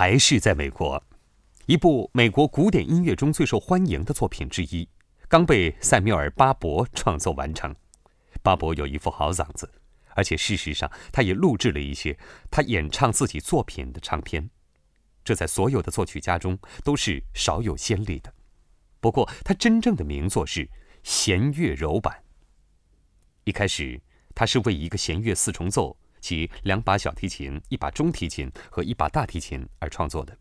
还是在美国，一部美国古典音乐中最受欢迎的作品之一，刚被塞缪尔·巴伯创作完成。巴伯有一副好嗓子，而且事实上，他也录制了一些他演唱自己作品的唱片，这在所有的作曲家中都是少有先例的。不过，他真正的名作是弦乐柔版。一开始，他是为一个弦乐四重奏。及两把小提琴、一把中提琴和一把大提琴而创作的。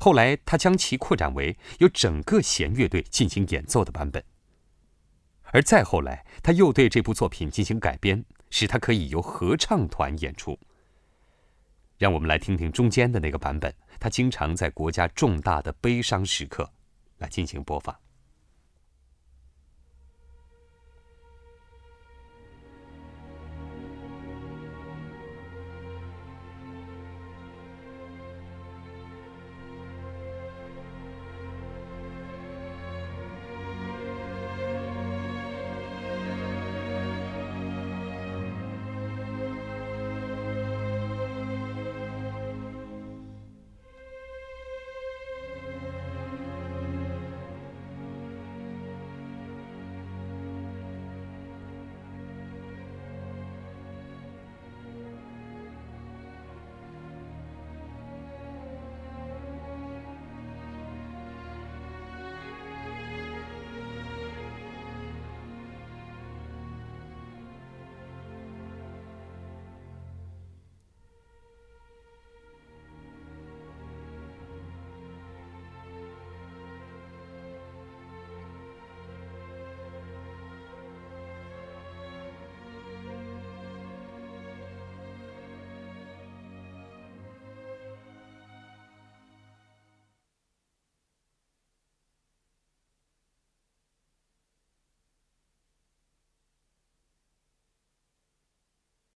后来，他将其扩展为由整个弦乐队进行演奏的版本。而再后来，他又对这部作品进行改编，使它可以由合唱团演出。让我们来听听中间的那个版本，他经常在国家重大的悲伤时刻来进行播放。